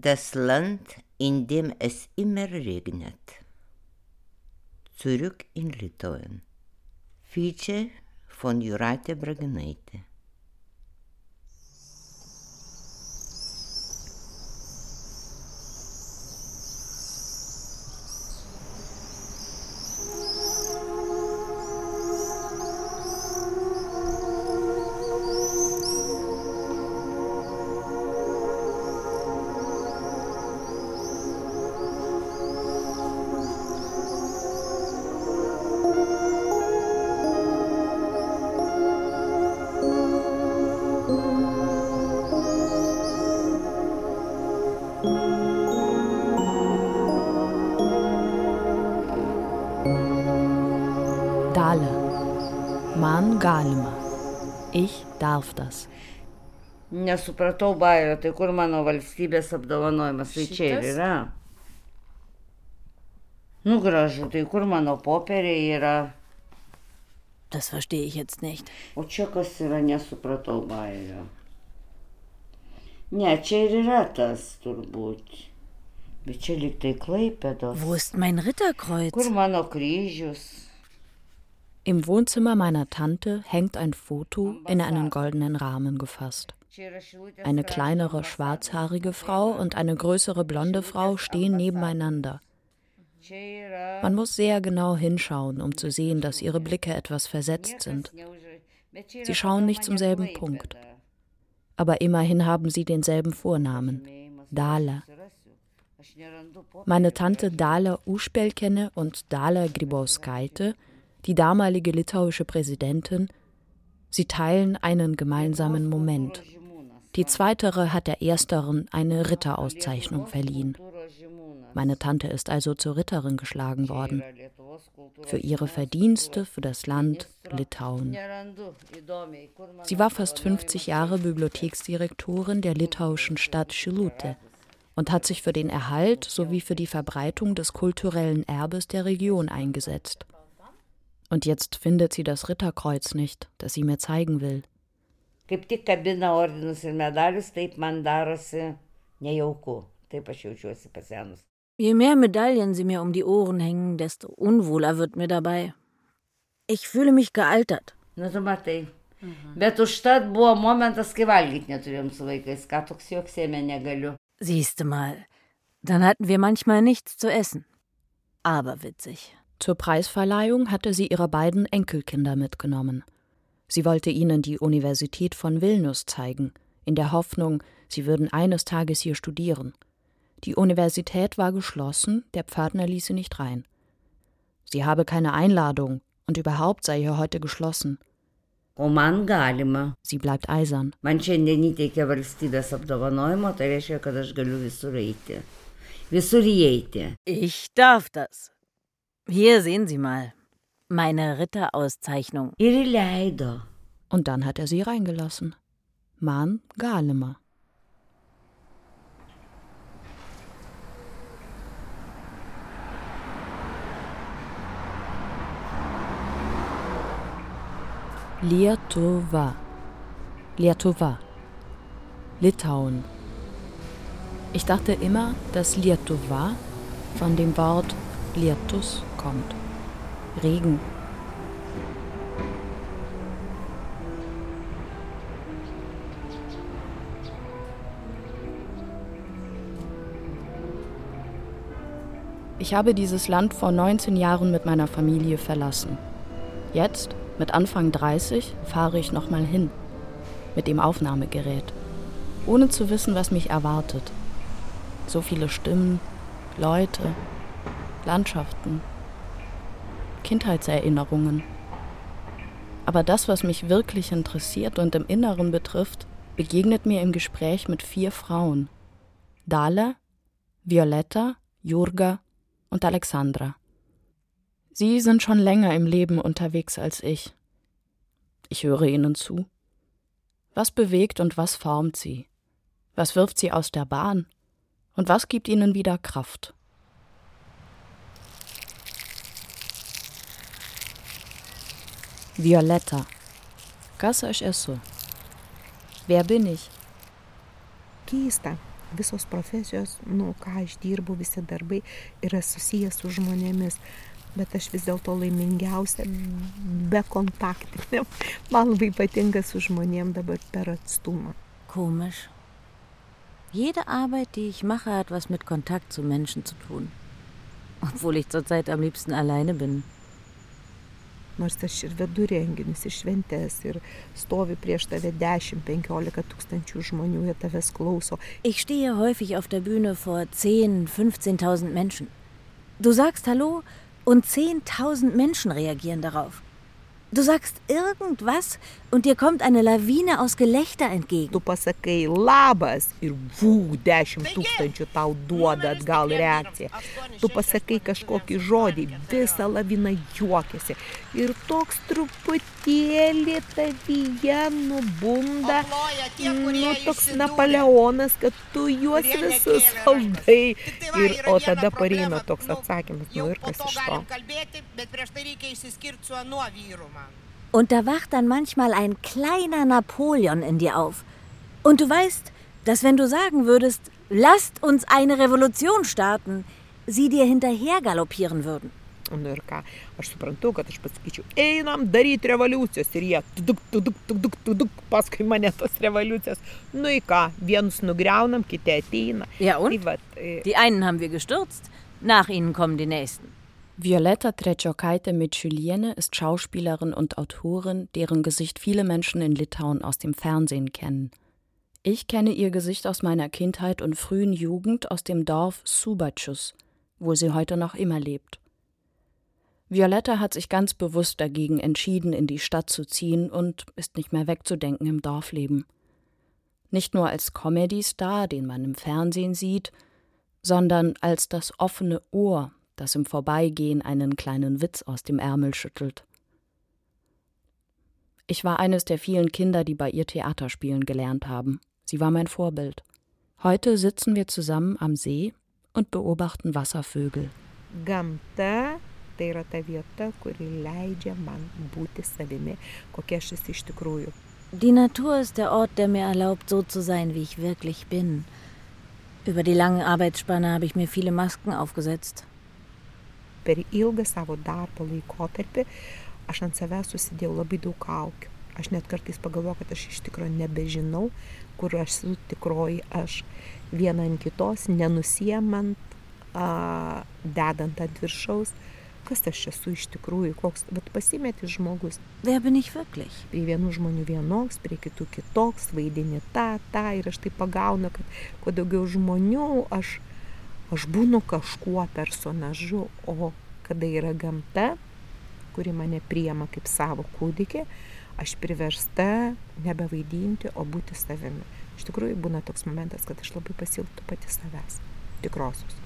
Das Land, in dem es immer regnet. Zurück in Litauen. Feature von Jūratė Braginaitė. Nesupratau bairio, tai kur mano valstybės apdovanojimas, tai čia ir yra. Nu gražu, tai kur mano popieriai yra. Das verstehe ich jetzt nicht. O čia kas yra, nesupratau bairio. Ne, čia ir yra tas turbūt. Bet čia liktai klaipėdos. Wo ist mein Ritterkreuz? Kur mano kryžius? Im Wohnzimmer meiner Tante hängt ein Foto in einen goldenen Rahmen gefasst. Eine kleinere schwarzhaarige Frau und eine größere blonde Frau stehen nebeneinander. Man muss sehr genau hinschauen, um zu sehen, dass ihre Blicke etwas versetzt sind. Sie schauen nicht zum selben Punkt. Aber immerhin haben sie denselben Vornamen, Dala. Meine Tante Dala Uspelkene und Dala Gribauskaite die damalige litauische Präsidentin, sie teilen einen gemeinsamen Moment. Die zweitere hat der ersteren eine Ritterauszeichnung verliehen. Meine Tante ist also zur Ritterin geschlagen worden. Für ihre Verdienste für das Land Litauen. Sie war fast 50 Jahre Bibliotheksdirektorin der litauischen Stadt Šilutė und hat sich für den Erhalt sowie für die Verbreitung des kulturellen Erbes der Region eingesetzt. Und jetzt findet sie das Ritterkreuz nicht, das sie mir zeigen will. Kaip tik kabina ordinus ir medalius, taip man darosi nejauku. Taip aš jaučiuosi pasenus. Je mehr Medaillen sie mir um die Ohren hängen, desto unwohler wird mir dabei. Ich fühle mich gealtert. Na, tu matai. Mhm. Bet užtat buvo momentas, kai valgyti neturėjom su vaikais, ką toks joksėmė negaliu. Siehste mal, dann hatten wir manchmal nichts zu essen. Aber witzig. Zur Preisverleihung hatte sie ihre beiden Enkelkinder mitgenommen. Sie wollte ihnen die Universität von Vilnius zeigen, in der Hoffnung, sie würden eines Tages hier studieren. Die Universität war geschlossen, der Pförtner ließ sie nicht rein. Sie habe keine Einladung und überhaupt sei hier heute geschlossen. O man galima. Sie bleibt eisern. Man šiandien įteikė valstybės apdovanojimo, tai reiškia, kad aš galiu visur eiti. Visur įeiti. Ich darf das. Hier sehen Sie mal. Meine Ritterauszeichnung. Ihre Leider. Und dann hat er sie reingelassen. Man Galima. Lietuva. Lietuva. Litauen. Ich dachte immer, dass Lietuva von dem Wort Lietus kommt. Regen. Ich habe dieses Land vor 19 Jahren mit meiner Familie verlassen. Jetzt, mit Anfang 30, fahre ich nochmal hin. Mit dem Aufnahmegerät. Ohne zu wissen, was mich erwartet. So viele Stimmen, Leute, Landschaften, Kindheitserinnerungen. Aber das, was mich wirklich interessiert und im Inneren betrifft, begegnet mir im Gespräch mit vier Frauen. Dala, Violetta, Jurga und Alexandra. Sie sind schon länger im Leben unterwegs als ich. Ich höre ihnen zu. Was bewegt und was formt sie? Was wirft sie aus der Bahn? Und was gibt ihnen wieder Kraft? Violetta. Kas aš esu? Wer bin ich? Keista. visos profesijos, nu, ką aš dirbu, visi darbai yra susijęs su žmonėmis. Bet aš vis dėlto laimingiausia be kontaktinė. Man labai patinka su žmonėm dabar per atstumą. Komisch. Jede Arbeit, die ich mache, hat was mit Kontakt zu Menschen zu tun. Obwohl ich zurzeit am liebsten alleine bin. Nors aš ir vedu renginius ir šventes ir stovi prieš tave 10-15 tūkstančių žmonių, jie tavęs klauso. Ich stehe häufig auf der Bühne vor 10, 15.000 Menschen. Du sagst Hallo und 10.000 Menschen reagieren darauf. Du sagst irgendwas und dir kommt eine Lawine aus Gelächter entgegen. Tu pasakai labas ir vū, dešimt tūkstančių tau duoda atgal reakciją. Tu pasakai kažkokį žodį, visa lavina juokiasi. Ir toks truputėlį tavyje nubunda, nu toks Napoleonas, kad tu juos visus valdai. Ir, o tada pareina toks atsakymas, nu ir kas iš to. Und da wacht dann manchmal ein kleiner Napoleon in dir auf. Und du weißt, dass wenn du sagen würdest, lasst uns eine Revolution starten, sie dir hinterher galoppieren würden. Nu ir ką, aš suprantu, kad aš pasakyčiau, einam daryti revoliucijos ir jie tuduk, tuduk, tuduk, tuduk, paskui mane tos revoliucijos. Nu į ką, vienus nugriaunam, kiti ateina. Ja und? Tai vat, e, Die einen haben wir gestürzt, nach ihnen kommen die nächsten. Violetta Treciokaite Mitschüliene ist Schauspielerin und Autorin, deren Gesicht viele Menschen in Litauen aus dem Fernsehen kennen. Ich kenne ihr Gesicht aus meiner Kindheit und frühen Jugend aus dem Dorf Subacius, wo sie heute noch immer lebt. Violetta hat sich ganz bewusst dagegen entschieden, in die Stadt zu ziehen und ist nicht mehr wegzudenken im Dorfleben. Nicht nur als Comedy-Star, den man im Fernsehen sieht, sondern als das offene Ohr, das im Vorbeigehen einen kleinen Witz aus dem Ärmel schüttelt. Ich war eines der vielen Kinder, die bei ihr Theaterspielen gelernt haben. Sie war mein Vorbild. Heute sitzen wir zusammen am See und beobachten Wasservögel. gamta tai yra ta vieta, kuri leidžia man būti savimi, kokia aš esu iš tikrųjų. Die Natur ist der Ort, der mir erlaubt, so zu sein, wie ich wirklich bin. Über die lange Arbeitsspanne habe ich mir viele Masken aufgesetzt. Per ilgą savo darbo laikotarpį aš ant savęs susidėjau labai daug kaukių. Aš net kartais pagalvoju, kad aš iš tikrųjų nebežinau, kur aš esu tikroji aš. Viena ant kitos, nenusiemant, dedant ant viršaus, kas aš esu iš tikrųjų, koks, bet pasimeti žmogus. Wer bin ich wirklich? Prie vienų žmonių vienoks, prie kitų kitoks, vaidini tą, tą ir aš tai pagaunu, kad kuo daugiau žmonių aš, aš būnu kažkuo personažu, o kada yra gamta, kuri mane priema kaip savo kūdikį, aš priversta nebevaidinti, o būti savimi. Iš tikrųjų būna toks momentas, kad aš labai pasilgtų pati savęs, tikrosios.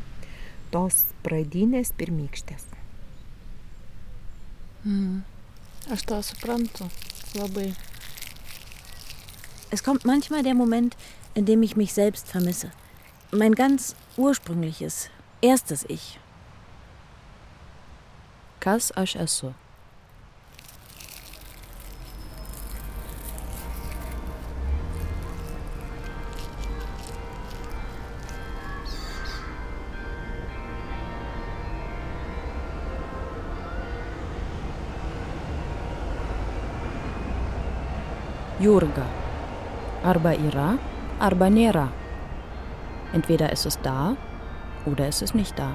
Tos pradinės pirmykštės. Mhm. Aš to suprantu labai. Es kommt manchmal der Moment, in dem ich mich selbst vermisse. Mein ganz ursprüngliches, erstes Ich. Kas aš esu? Jurga. Arba yra, arba nėra. Entweder ist es da oder es ist nicht da.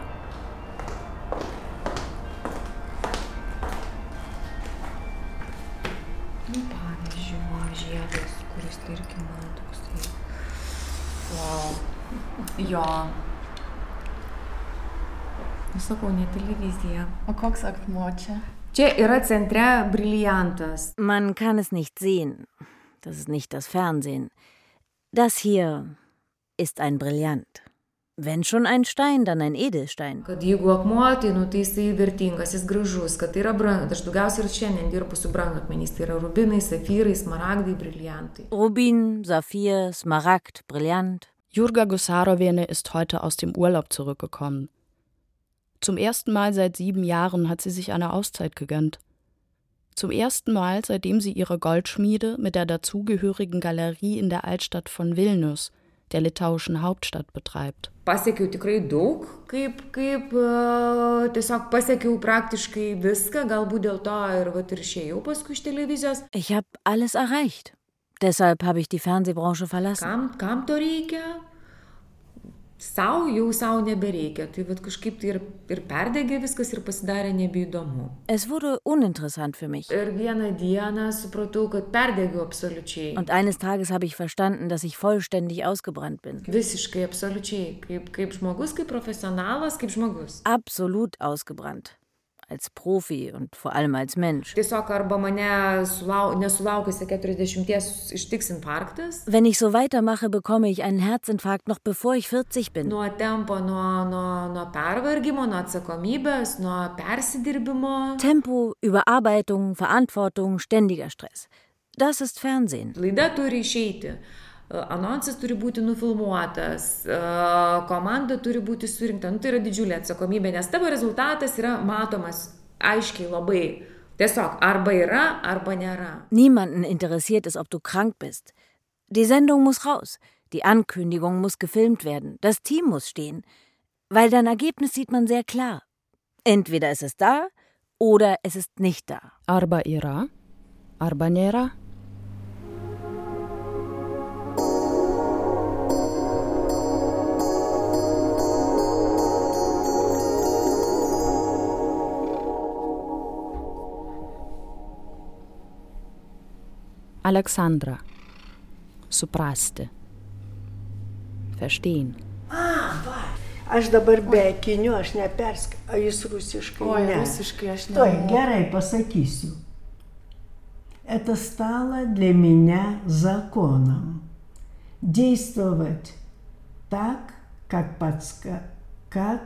Jo. Sakau, ne televizija. O koks akmuo čia? Čia yra centre briliantas. Man kann es nicht sehen. Das ist nicht das Fernsehen. Das hier ist ein Brillant. Wenn schon ein Stein, dann ein Edelstein. Rubin, Saphir, Smaragd, Brillant. Jurga Gusarowene ist heute aus dem Urlaub zurückgekommen. Zum ersten Mal seit sieben Jahren hat sie sich eine Auszeit gegönnt. Zum ersten Mal, seitdem sie ihre Goldschmiede mit der dazugehörigen Galerie in der Altstadt von Vilnius, der litauischen Hauptstadt betreibt. Pasiekiau tikrai daug, kaip, kaip tiesiog pasiekiau praktiškai viską, galbūt dėl to ir, vat, ir išėjau paskui iš televizijos. Ich habe alles erreicht. Deshalb habe ich die Fernsehbranche verlassen. Kam, kam to reikia? Sau jau sau nebereikia. Tai vat, kažkaip tai ir, ir perdegė viskas ir pasidarė nebeįdomu. Es wurde uninteressant für mich. Ir vieną dieną supratau, kad perdegiau absoliučiai. Und eines Tages habe ich verstanden, dass ich vollständig ausgebrannt bin. Visiškai, absoliučiai. Kaip, kaip žmogus, kaip profesionalas, kaip žmogus. Absolut ausgebrannt. Als Profi und vor allem als Mensch. Tiesiog arba mane sulau, nesulaukusi 40 ištiks infarktas. Wenn ich so weitermache, bekomme ich einen Herzinfarkt noch bevor ich 40 bin. Tempo, Überarbeitung, Verantwortung, ständiger Stress. Das ist Fernsehen. Anonsas turi būti nufilmuotas, komanda turi būti surinkta. Nu, tai yra didžiulė atsakomybė, nes tavo rezultatas yra matomas aiškiai labai. Tiesiog arba yra, arba nėra. Niemanden interessiert es, ob du krank bist. Die Sendung muss raus. Die Ankündigung muss gefilmt werden. Das Team muss stehen. Weil dein Ergebnis sieht man sehr klar. Entweder es ist da oder es ist nicht da. Arba yra, arba nėra. Alexandra. Suprasti. Verstehen. Aš dabar be akinių, aš nepersk... A jis rusiškai? Ой, ne. аж не Стой, знаю. Герой, посакисю. Это стало для меня законом. Действовать так, как, подска... как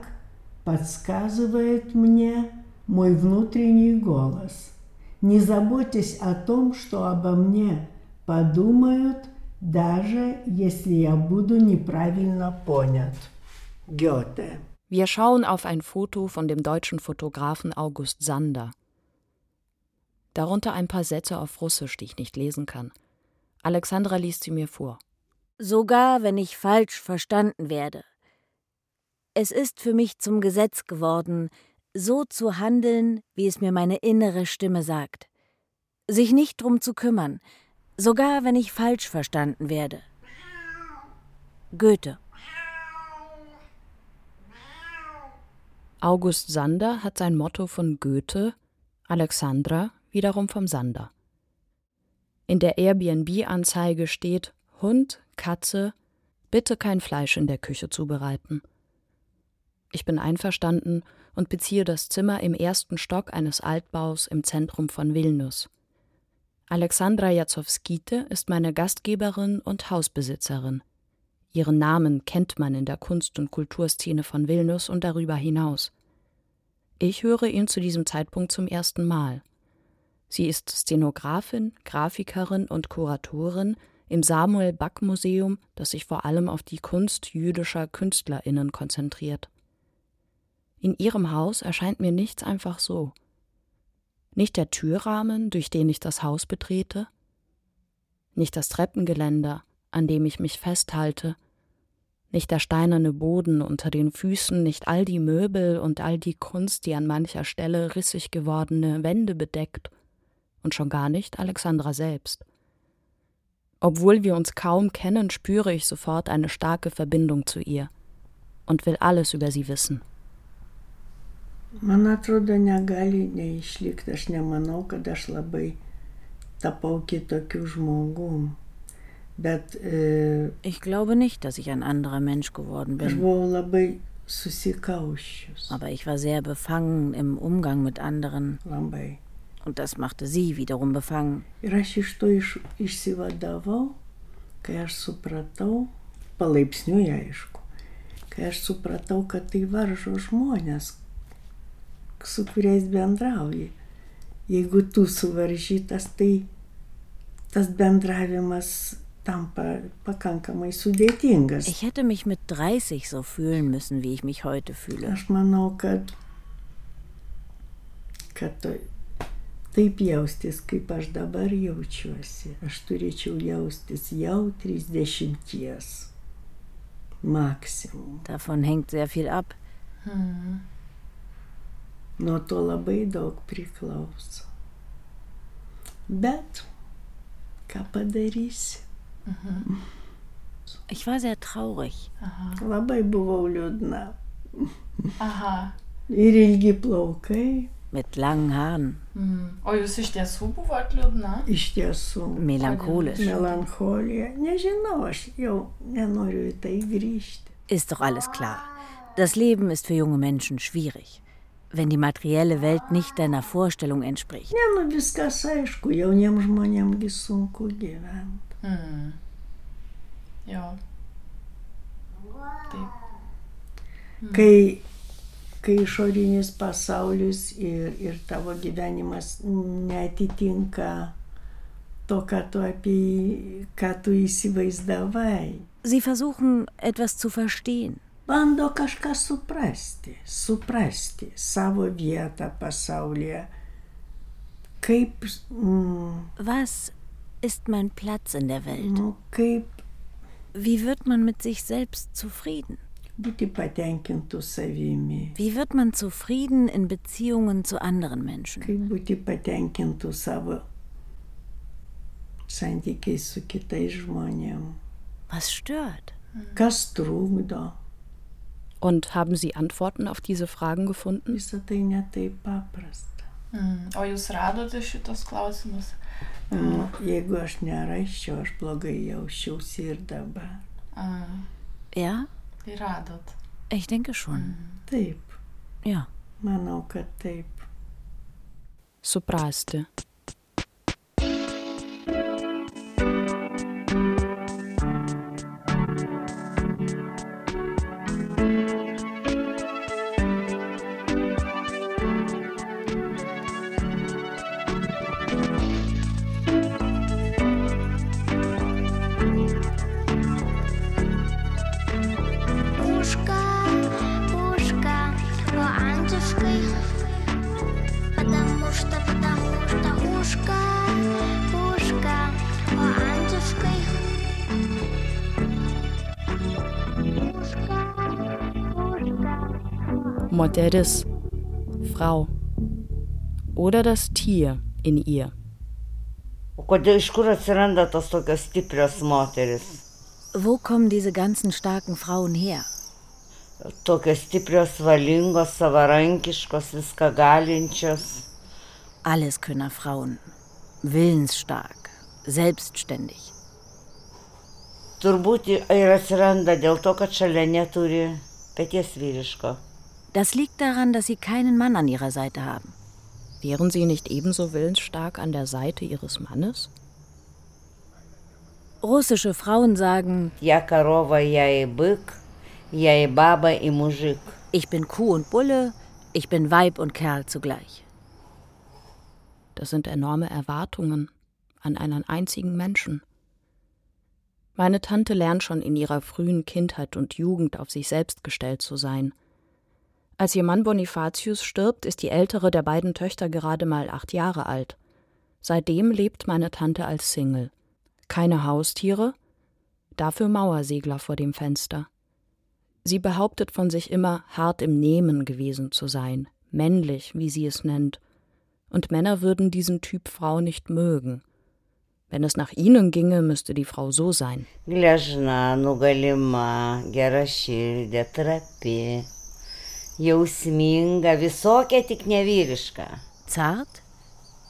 подсказывает мне мой внутренний голос. Не заботьтесь о том, что обо мне подумают, даже если я буду неправильно понят. Гёте. Wir schauen auf ein Foto von dem deutschen Fotografen August Sander. Darunter ein paar Sätze auf Russisch, die ich nicht lesen kann. Alexandra liest sie mir vor. Sogar wenn ich falsch verstanden werde. Es ist für mich zum Gesetz geworden, so zu handeln, wie es mir meine innere Stimme sagt. Sich nicht drum zu kümmern, sogar wenn ich falsch verstanden werde. Goethe. August Sander hat sein Motto von Goethe, Alexandra wiederum vom Sander. In der Airbnb-Anzeige steht Hund, Katze, bitte kein Fleisch in der Küche zubereiten. Ich bin einverstanden und beziehe das Zimmer im ersten Stock eines Altbaus im Zentrum von Vilnius. Alexandra Jazowskite ist meine Gastgeberin und Hausbesitzerin. Ihren Namen kennt man in der Kunst- und Kulturszene von Vilnius und darüber hinaus. Ich höre ihn zu diesem Zeitpunkt zum ersten Mal. Sie ist Szenografin, Grafikerin und Kuratorin im Samuel Back Museum, das sich vor allem auf die Kunst jüdischer Künstlerinnen konzentriert. In ihrem Haus erscheint mir nichts einfach so. Nicht der Türrahmen, durch den ich das Haus betrete, nicht das Treppengeländer, an dem ich mich festhalte, nicht der steinerne Boden unter den Füßen, nicht all die Möbel und all die Kunst, die an mancher Stelle rissig gewordene Wände bedeckt, und schon gar nicht Alexandra selbst. Obwohl wir uns kaum kennen, spüre ich sofort eine starke Verbindung zu ihr und will alles über sie wissen. Man atrodo, negali neišlikti. Aš nemanau, kad aš labai tapau kitokiu žmogum. Bet e, Ich glaube nicht, dass ich ein anderer Mensch geworden aš bin. buvau labai. Aber ich war sehr befangen im Umgang mit anderen Labai. und das machte sie wiederum befangen. Ir aš iš to iš, išsivadavau, kai aš supratau, palaipsniui aišku, kai aš supratau, kad tai varžo žmonės, su kuriais bendrauji. Jeigu tu suvaržytas, tai tas bendravimas tampa pakankamai sudėtingas. Ich hätte mich mit 30 so fühlen müssen, wie ich mich heute fühle. Aš manau, kad, kad to- taip jaustis, kaip aš dabar jaučiuosi. Aš turėčiau jaustis jau 30. Maksimum. Davon hängt sehr viel ab. Nuo to labai daug priklauso. Bet ką padarysi? Ich war sehr traurig. Labai buvau liūdna. Aha. Ir ilgi plaukai, Mit langen Haaren, Mm. O jūs iš tiesų buvot liūdna? iš tiesų. melancholisch. Melancholija. Nežinau, aš jau nenoriu į tai grįžti. Ist doch alles klar. Das Leben ist für junge Menschen schwierig. Wenn die materielle Welt nicht deiner Vorstellung entspricht. Ne, nu viskas aišku, jauniem žmonėmgi sunku gyventi. Mm. Jo. Taip. Kai, kai išorinis pasaulis ir, ir tavo gyvenimas netitinka to, ką tu apie jį, ką tu įsivaizdavai. Sie versuchen, etwas zu verstehen. Bando kažką suprasti, suprasti savo vietą pasaulyje. Kaip, mm, Was ist mein Platz in der Welt? nu, kaip Wie wird man mit sich selbst zufrieden? būti patenkintų savimi, Wie wird man zufrieden in Beziehungen zu anderen Menschen? kaip būti patenkintų savo santykiais su kitais žmonėmis. Was stört? Kas trukdo? Und haben Sie Antworten auf diese Fragen gefunden? O jūs radote šitos klausimus? Jeigu aš neraščiau, aš blogai jausčiausi ir dabar. Ja, tai radot. ich denke schon. Taip, Ja. manau, kad taip. Suprasti. Moteris, Frau. Oder das Tier in ihr. Wo kommen diese ganzen starken Frauen her? Galinčios. Alleskönner Frauen. Willensstark, selbstständig. Turbūt ir atsiranda dėl to, kad šalia neturi pėties vyriško. Das liegt daran, dass Sie keinen Mann an Ihrer Seite haben. Wären Sie nicht ebenso willensstark an der Seite Ihres Mannes? Russische Frauen sagen: Ich bin Kuh und Bulle, ich bin Weib und Kerl zugleich. Das sind enorme Erwartungen an einen einzigen Menschen. Meine Tante lernt schon in ihrer frühen Kindheit und Jugend auf sich selbst gestellt zu sein als ihr Mann Bonifatius stirbt, ist die ältere der beiden Töchter gerade mal acht Jahre alt. Seitdem lebt meine Tante als Single. Keine Haustiere, dafür Mauersegler vor dem Fenster. Sie behauptet von sich immer, hart im Nehmen gewesen zu sein, männlich, wie sie es nennt, und Männer würden diesen Typ Frau nicht mögen. Wenn es nach ihnen ginge, müsste die Frau so sein. Gležna, nugalima, gera širdė, trapi, jausminga, visokia tik nevyriška. Zart,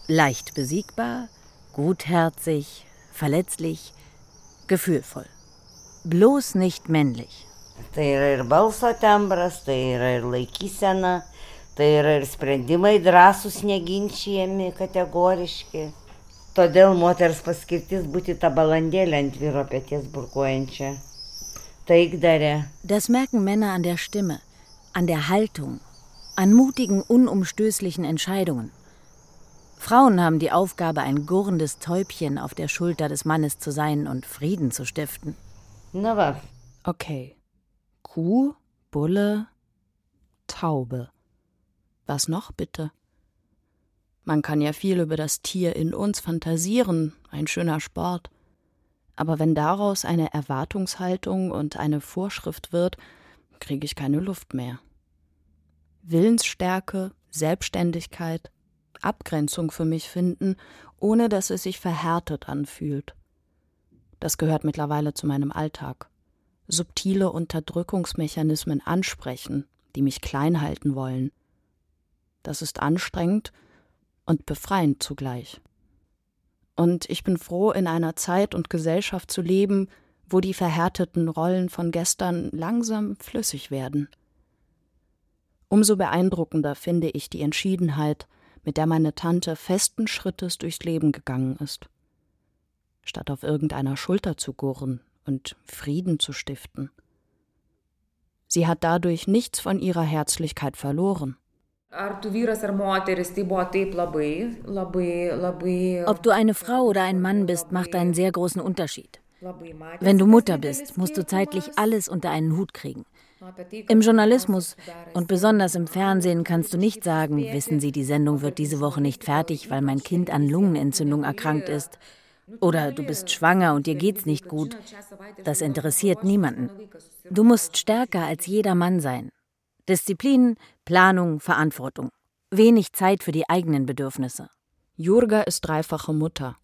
leicht besiegbar, gutherzig, verletzlich, gefühlvoll. Bloß nicht männlich. Tai yra ir balso tembras, tai yra ir laikysena, tai yra ir sprendimai drąsūs, neginčiami, kategoriški. Todėl moters paskirtis būti tą balandėlę ant vyro pėties burkuojančią. Taikdarė. Das merken Männer an der Stimme, an der Haltung, an mutigen, unumstößlichen Entscheidungen. Frauen haben die Aufgabe, ein gurrendes Täubchen auf der Schulter des Mannes zu sein und Frieden zu stiften. Na va, Okay. Kuh, Bulle, Taube. Was noch bitte? Man kann ja viel über das Tier in uns fantasieren, ein schöner Sport. Aber wenn daraus eine Erwartungshaltung und eine Vorschrift wird, kriege ich keine Luft mehr. Willensstärke, Selbstständigkeit, Abgrenzung für mich finden, ohne dass es sich verhärtet anfühlt. Das gehört mittlerweile zu meinem Alltag. Subtile Unterdrückungsmechanismen ansprechen, die mich klein halten wollen. Das ist anstrengend und befreiend zugleich. Und ich bin froh, in einer Zeit und Gesellschaft zu leben, wo die verhärteten Rollen von gestern langsam flüssig werden. Umso beeindruckender finde ich die Entschiedenheit, mit der meine Tante festen Schrittes durchs Leben gegangen ist. Statt auf irgendeiner Schulter zu gurren und Frieden zu stiften. Sie hat dadurch nichts von ihrer Herzlichkeit verloren. Ob du eine Frau oder ein Mann bist, macht einen sehr großen Unterschied. Wenn du Mutter bist, musst du zeitlich alles unter einen Hut kriegen. Im Journalismus und besonders im Fernsehen kannst du nicht sagen, wissen Sie, die Sendung wird diese Woche nicht fertig, weil mein Kind an Lungenentzündung erkrankt ist. Oder du bist schwanger und dir geht's nicht gut. Das interessiert niemanden. Du musst stärker als jeder Mann sein. Disziplin, Planung, Verantwortung. Wenig Zeit für die eigenen Bedürfnisse. Jurga ist dreifache Mutter.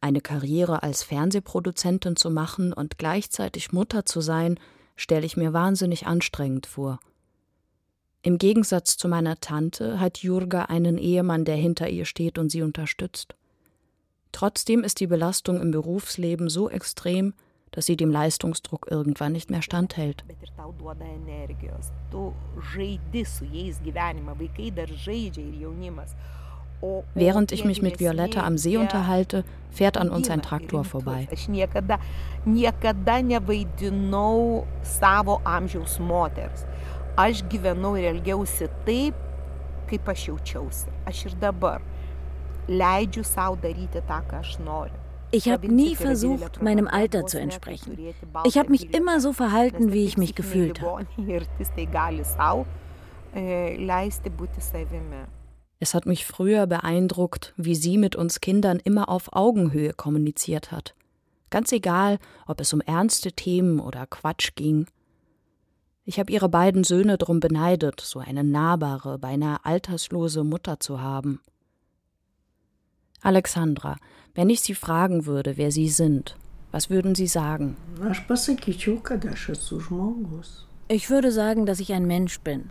Eine Karriere als Fernsehproduzentin zu machen und gleichzeitig Mutter zu sein, stelle ich mir wahnsinnig anstrengend vor. Im Gegensatz zu meiner Tante hat Jurga einen Ehemann, der hinter ihr steht und sie unterstützt. Trotzdem ist die Belastung im Berufsleben so extrem, dass sie dem Leistungsdruck irgendwann nicht mehr standhält. Während ich mich mit Violetta am See unterhalte, fährt an uns ein Traktor vorbei. Aš gyvenau ir elgiausi taip, kaip aš jaučiausi. Aš ir dabar leidžiu savo daryti tą, ką aš noriu. Ich habe nie versucht, meinem Alter zu entsprechen. Ich habe mich immer so verhalten, wie ich mich gefühlt habe. Es hat mich früher beeindruckt, wie sie mit uns Kindern immer auf Augenhöhe kommuniziert hat. Ganz egal, ob es um ernste Themen oder Quatsch ging. Ich habe ihre beiden Söhne drum beneidet, so eine nahbare, beinahe alterslose Mutter zu haben. Alexandra, wenn ich Sie fragen würde, wer Sie sind, was würden Sie sagen? Ich würde sagen, dass ich ein Mensch bin.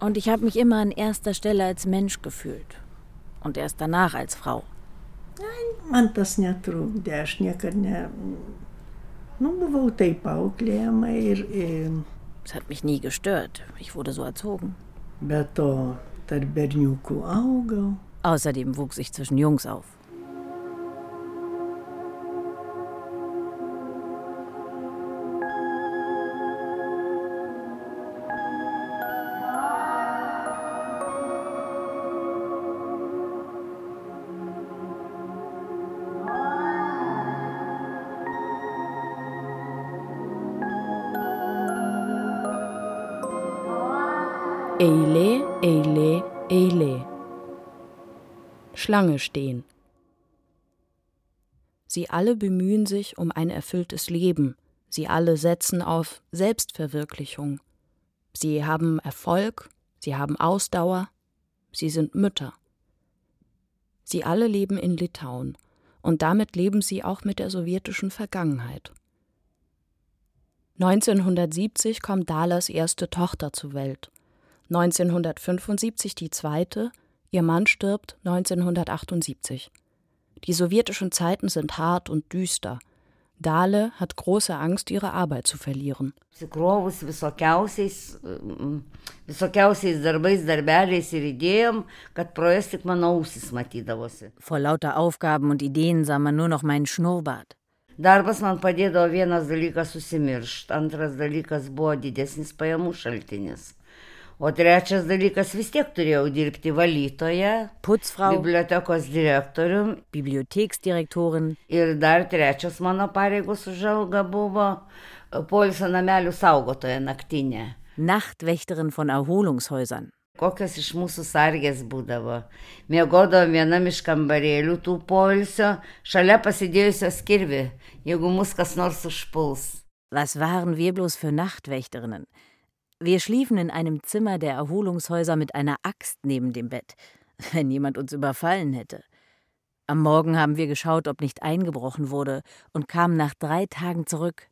Und ich habe mich immer an erster Stelle als Mensch gefühlt. Und erst danach als Frau. Man tas netrukdė, aš niekada ne. Nu, buvau taip auklėjama ir. es hat mich nie gestört. Ich wurde so erzogen. Außerdem wuchs ich zwischen Jungs auf. Schlange stehen. Sie alle bemühen sich um ein erfülltes Leben, sie alle setzen auf Selbstverwirklichung. Sie haben Erfolg, sie haben Ausdauer, sie sind Mütter. Sie alle leben in Litauen, und damit leben sie auch mit der sowjetischen Vergangenheit. 1970 kommt Dalas erste Tochter zur Welt. 1975 die zweite, ihr Mann stirbt 1978. Die sowjetischen Zeiten sind hart und düster. Dale hat große Angst, ihre Arbeit zu verlieren. Vor lauter Aufgaben und Ideen sah man nur noch meinen Schnurrbart. Darbas man padėdavo vienas dalykas susimiršt, antras dalykas buvo didesnis pajamų šaltinis. O trečias dalykas vis tiek turėjau dirbti valytoje, Putzfrau, bibliotekos direktorium, Bibliotheksdirektorin. Ir dar trečias mano pareigos už algą buvo poilsio namelių saugotoja naktinė. Nachtwächterin von Erholungshäusern. Kokios iš mūsų sargės būdavo. Miegodavom vienam iš kambarėlių tų poilsio, šalia pasidėjusios kirvi, jeigu mus kas nors užpuls. Was waren wir bloß für Nachtwächterinnen? Wir schliefen in einem Zimmer der Erholungshäuser mit einer Axt neben dem Bett, wenn jemand uns überfallen hätte. Am Morgen haben wir geschaut, ob nicht eingebrochen wurde und kamen nach drei Tagen zurück.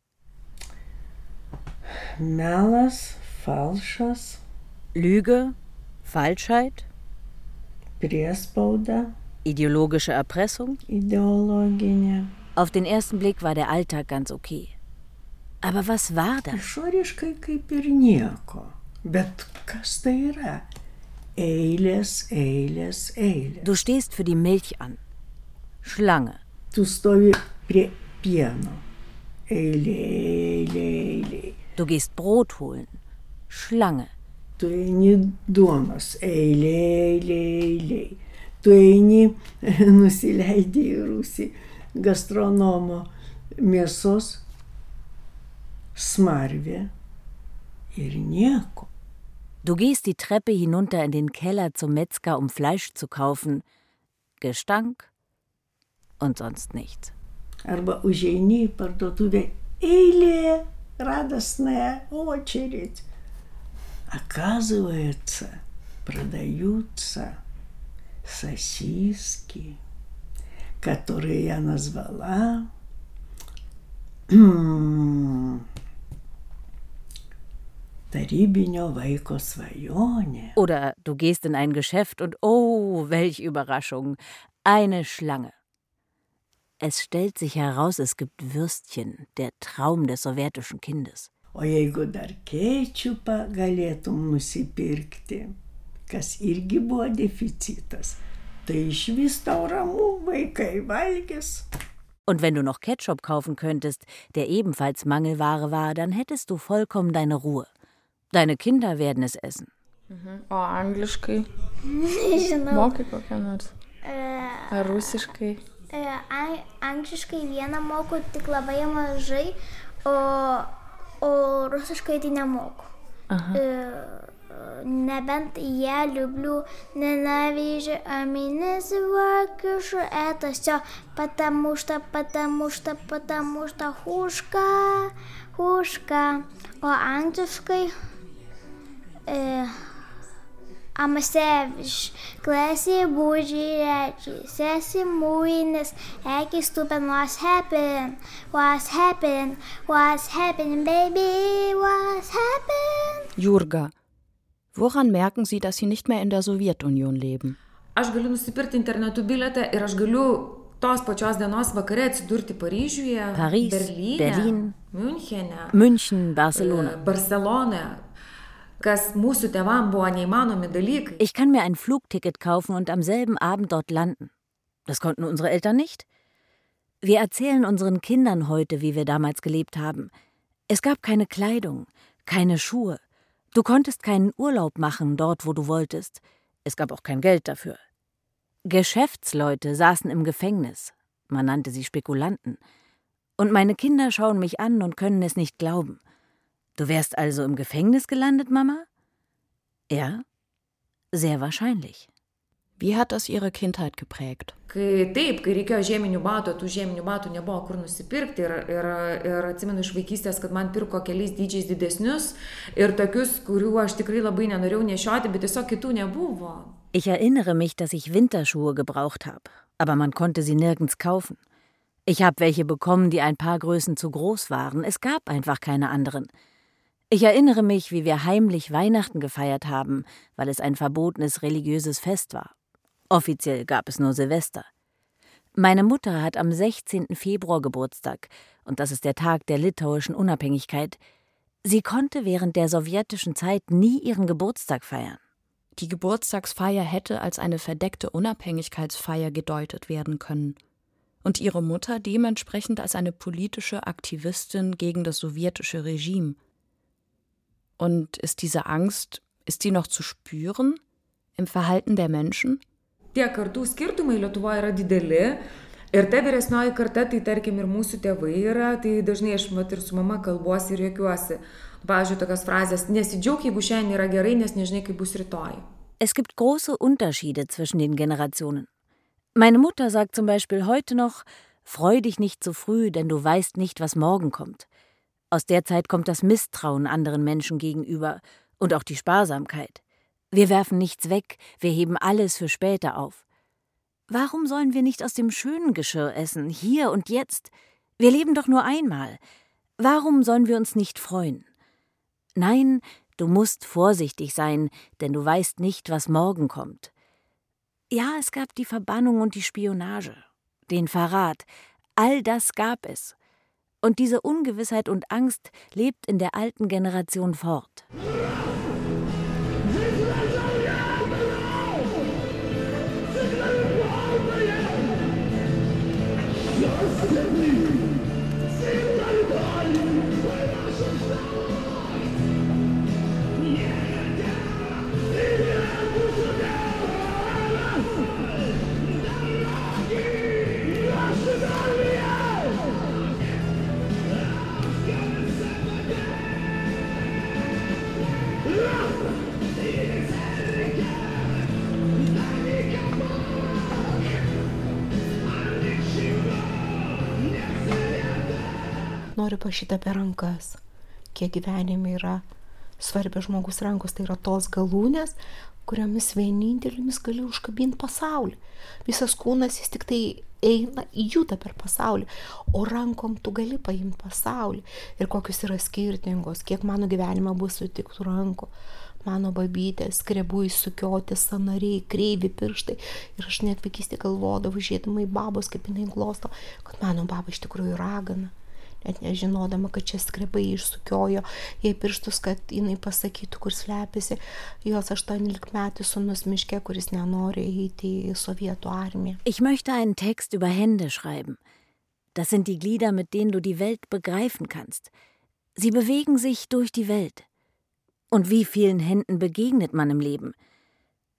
Melas, falšas, Lüge, Falschheit, priespauda, ideologische Erpressung. ideologinė. Auf den ersten Blick war der Alltag ganz okay. Aber was war das? Išoriškai kaip ir nieko. Bet kas tai yra? Eilės, eilės, eilės. Du stehst für die Milch an. Schlange. Tu stovi prie pieno. Eilė, eilė, eilė. Du gehst Brot holen. Schlange. Tu eini duonos. Eilė, eilė, eilė. Tu eini, nusileidai į rūsį gastronomo mėsos smarvė ir nieko. Du gehst die Treppe hinunter in den Keller zum Metzger, um Fleisch zu kaufen. Gestank und sonst nichts. Arba užeini į parduotuvę eilė, радостная очередь. Оказывается, продаются сосиски, которые я назвала tarybinio vaiko svajonė. Oder du gehst in ein Geschäft und oh, welch Überraschung, eine Schlange. Es stellt sich heraus, es gibt Würstchen, der Traum des sowjetischen Kindes. O jeigu dar kečupą galėtum nusipirkti, kas irgi buvo deficitas, tai iš vis tau ramu vaikai valgys. Und wenn du noch Ketchup kaufen könntest, der ebenfalls Mangelware war, dann hättest du vollkommen deine Ruhe. Deine Kinder werden es essen. O angliškai Nežinau. mokai kokią nors? E, Ar rusiškai? e, an- Angliškai vieną moku tik labai mažai, o, o rusiškai tai nemoku. Ага. E, Nebent я люблю, ненавижу, а меня звакишу это все, потому что, потому что, потому что хушка, хушка, o angliškai e, Amaseviš, klasė būdžiai, sesi mūjinis, eki stupen, what's happening, what's happening, what's happening, baby, what's happening. Jurga, woran merken Sie, dass Sie nicht mehr in der Sowjetunion leben? Aš galiu nusipirkti internetu biletą ir aš galiu tos pačios dienos vakare atsidurti Paryžiuje, Paris, Berlyne, Berlin, Münchene, München, Barcelona. e, Barcelona, Ich kann mir ein Flugticket kaufen und am selben Abend dort landen. Das konnten unsere Eltern nicht. Wir erzählen unseren Kindern heute, wie wir damals gelebt haben. Es gab keine Kleidung, keine Schuhe. Du konntest keinen Urlaub machen dort, wo du wolltest. Es gab auch kein Geld dafür. Geschäftsleute saßen im Gefängnis. Man nannte sie Spekulanten. Und meine Kinder schauen mich an und können es nicht glauben. Du wärst also im Gefängnis gelandet, Mama? Ja, sehr wahrscheinlich. Wie hat das Ihre Kindheit geprägt? Ich erinnere mich, dass ich Winterschuhe gebraucht habe, aber man konnte sie nirgends kaufen. Ich habe welche bekommen, die ein paar Größen zu groß waren. Es gab einfach keine anderen. Ich erinnere mich, wie wir heimlich Weihnachten gefeiert haben, weil es ein verbotenes religiöses Fest war. Offiziell gab es nur Silvester. Meine Mutter hat am 16. Februar Geburtstag, und das ist der Tag der litauischen Unabhängigkeit. Sie konnte während der sowjetischen Zeit nie ihren Geburtstag feiern. Die Geburtstagsfeier hätte als eine verdeckte Unabhängigkeitsfeier gedeutet werden können und ihre Mutter dementsprechend als eine politische Aktivistin gegen das sowjetische Regime. Und ist diese Angst, ist die noch zu spüren im Verhalten der Menschen? Tie kartų skirtumai Lietuvoje yra dideli. Ir ta vyresnioji karta, tai tarkim ir mūsų tėvai yra, tai dažnai aš mat ir su mama kalbuosi ir juokiuosi. Pavyzdžiui, tokios frazės, nesidžiaug, jeigu šiandien yra gerai, nes nežinai, kaip bus rytoj. Es gibt große Unterschiede zwischen den Generationen. Meine Mutter sagt zum Beispiel heute noch, Freu dich nicht zu früh, denn du weißt nicht, was morgen kommt. Aus der Zeit kommt das Misstrauen anderen Menschen gegenüber und auch die Sparsamkeit. Wir werfen nichts weg, wir heben alles für später auf. Warum sollen wir nicht aus dem schönen Geschirr essen, hier und jetzt? Wir leben doch nur einmal. Warum sollen wir uns nicht freuen? Nein, du musst vorsichtig sein, denn du weißt nicht, was morgen kommt. Ja, es gab die Verbannung und die Spionage, den Verrat, all das gab es. Und diese Ungewissheit und Angst lebt in der alten Generation fort. Noriu pašyti apie rankas, kiek gyvenime yra svarbios žmogus rankos, tai yra tos galūnės, kuriomis vienintelėmis gali užkabinti pasaulį. Visas kūnas jis tik tai eina, juda per pasaulį, o rankom tu gali paimti pasaulį. Ir kokius yra skirtingos, kiek mano gyvenime bus sutiktų rankų. Mano babytė, skrebui sukioti sanariai, kreivi pirštai. Ir aš net vaikystė galvodavau, žiūrėdama į babos, kaip jinai glosto, kad mano baba iš tikrųjų ragana net nežinodama, kad čia skrebai išsukiojo jai pirštus, kad jinai pasakytų, kur slepiasi jos 18 metų sunus miške, kuris nenori eiti į sovietų armiją. Ich möchte einen Text über Hände schreiben. Das sind die Glieder, mit denen du die Welt begreifen kannst. Sie bewegen sich durch die Welt. Und wie vielen Händen begegnet man im Leben?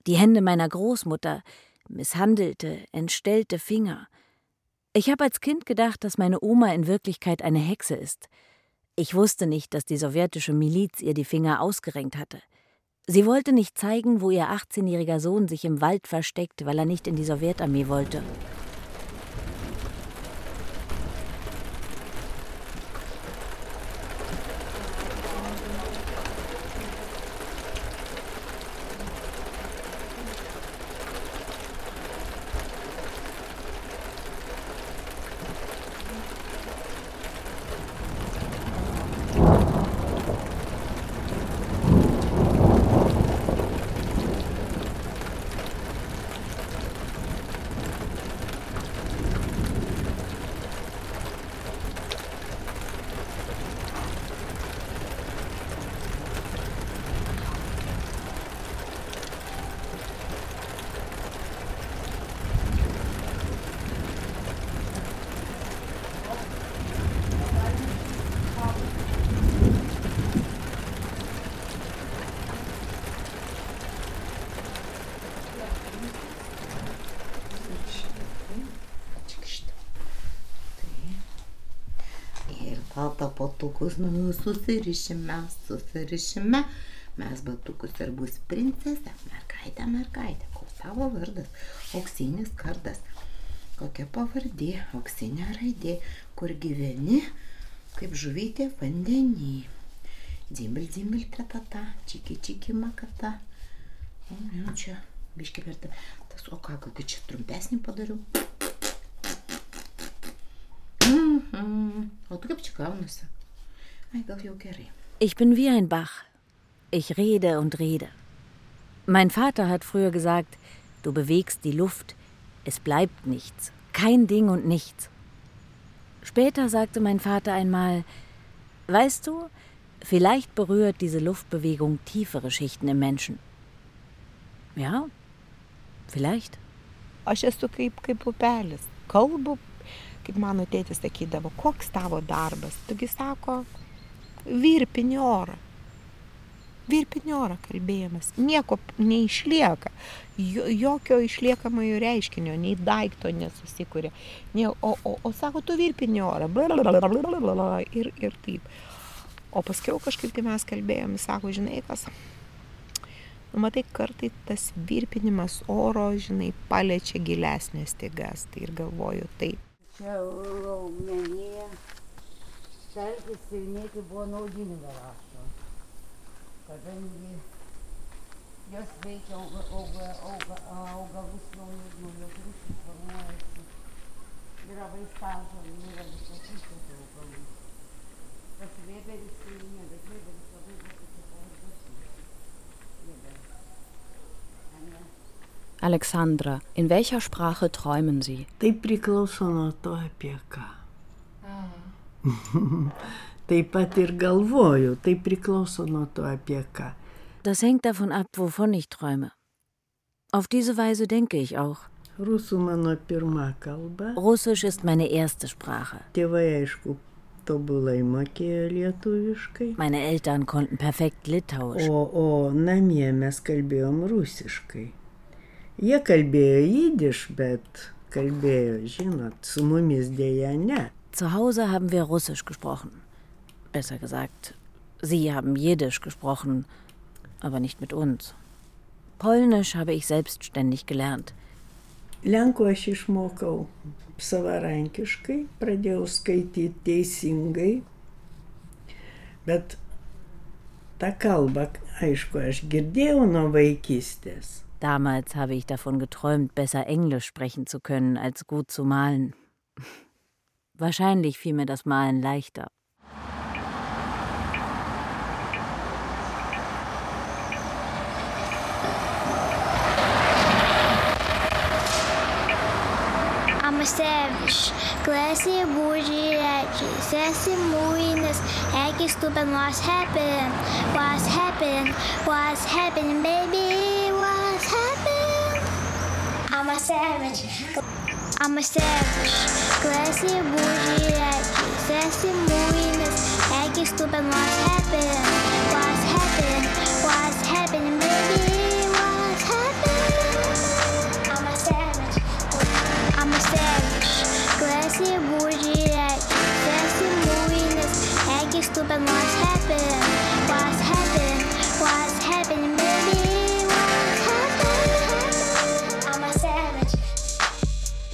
Die Hände meiner Großmutter, misshandelte, entstellte Finger, ich habe als Kind gedacht, dass meine Oma in Wirklichkeit eine Hexe ist. Ich wusste nicht, dass die sowjetische Miliz ihr die Finger ausgerenkt hatte. Sie wollte nicht zeigen, wo ihr 18-jähriger Sohn sich im Wald versteckt, weil er nicht in die Sowjetarmee wollte. Batukus naujus susirišime, susirišime. Mes batukus ir bus princesė, mergaitė, mergaitė. Koks tavo vardas? Auksinis kardas. Kokia pavardė? Auksinė raidė. Kur gyveni? Kaip žuvytė vandenį. Dzimbil, dzimbil, tratata, čiki, čiki, makata. O, jau čia, biški verta. Tas, o ką, gal čia trumpesnį padariau? Mhm. O tu kaip čia gaunasi? Ich bin wie ein Bach. Ich rede und rede. Mein Vater hat früher gesagt, du bewegst die Luft, es bleibt nichts, kein Ding und nichts. Später sagte mein Vater einmal, weißt du, vielleicht berührt diese Luftbewegung tiefere Schichten im Menschen. Ja, vielleicht. Aš esu kaip, kaip upelis. Kalbu, kaip mano tėtis sakydavo, koks tavo darbas. Taigi sako, virpinį orą. Virpinį orą kalbėjimas. Nieko neišlieka. Jokio išliekamojo reiškinio, nei daikto nesusikūrė. Ne, o, o, o sako, tu virpinį orą. Ir, ir taip. O paskiau kažkaip, kai mes kalbėjome, sako, žinai kas, Nu, matai, kartai tas virpinimas oro, žinai, paliečia gilesnės stygas. Tai ir galvoju, taip. Čia raumenyje staltis tyrinėti buvo naudinga rašto, kadangi jos veikia auga, auga, auga, augalus naujus, naujos rūšys formuojasi. Yra vaistažolių, yra visokių tokių augalų. Tas vėberis tyrinė, bet vėberis labai. Vėberis. Ane? Alexandra, in welcher Sprache träumen Sie? Tai priklauso nuo to, apie ką. Taip pat ir galvoju, tai priklauso nuo to, apie ką. Das hängt davon ab, wovon ich träume. Auf diese Weise denke ich auch. Rusų mano pirma kalba. Russisch ist meine erste Sprache. Tėvai, aišku, tobulai mokėjo lietuviškai. Meine Eltern konnten perfekt Litauisch. O, o namie mes kalbėjom rusiškai. Jie kalbėjo jidiš, bet kalbėjo, žinot, su mumis dėja ne. Zu Hause haben wir Russisch gesprochen. Besser gesagt, sie haben Jiddisch gesprochen, aber nicht mit uns. Polnisch habe ich selbstständig gelernt. Lenkų aš išmokau savarankiškai, pradėjau skaityti teisingai, bet tą kalbą, aišku, aš girdėjau nuo vaikystės. Damals habe ich davon geträumt, besser Englisch sprechen zu können, als gut zu malen. Wahrscheinlich fiel mir das Malen leichter. Amasevish, classy bougie edgy, sassy moodiness, acting stupid, what's happening? What's happening? What's happening, baby? What's happening? I'm a savage. I'm a savage, classy bougie edgy, sassy moodiness, acting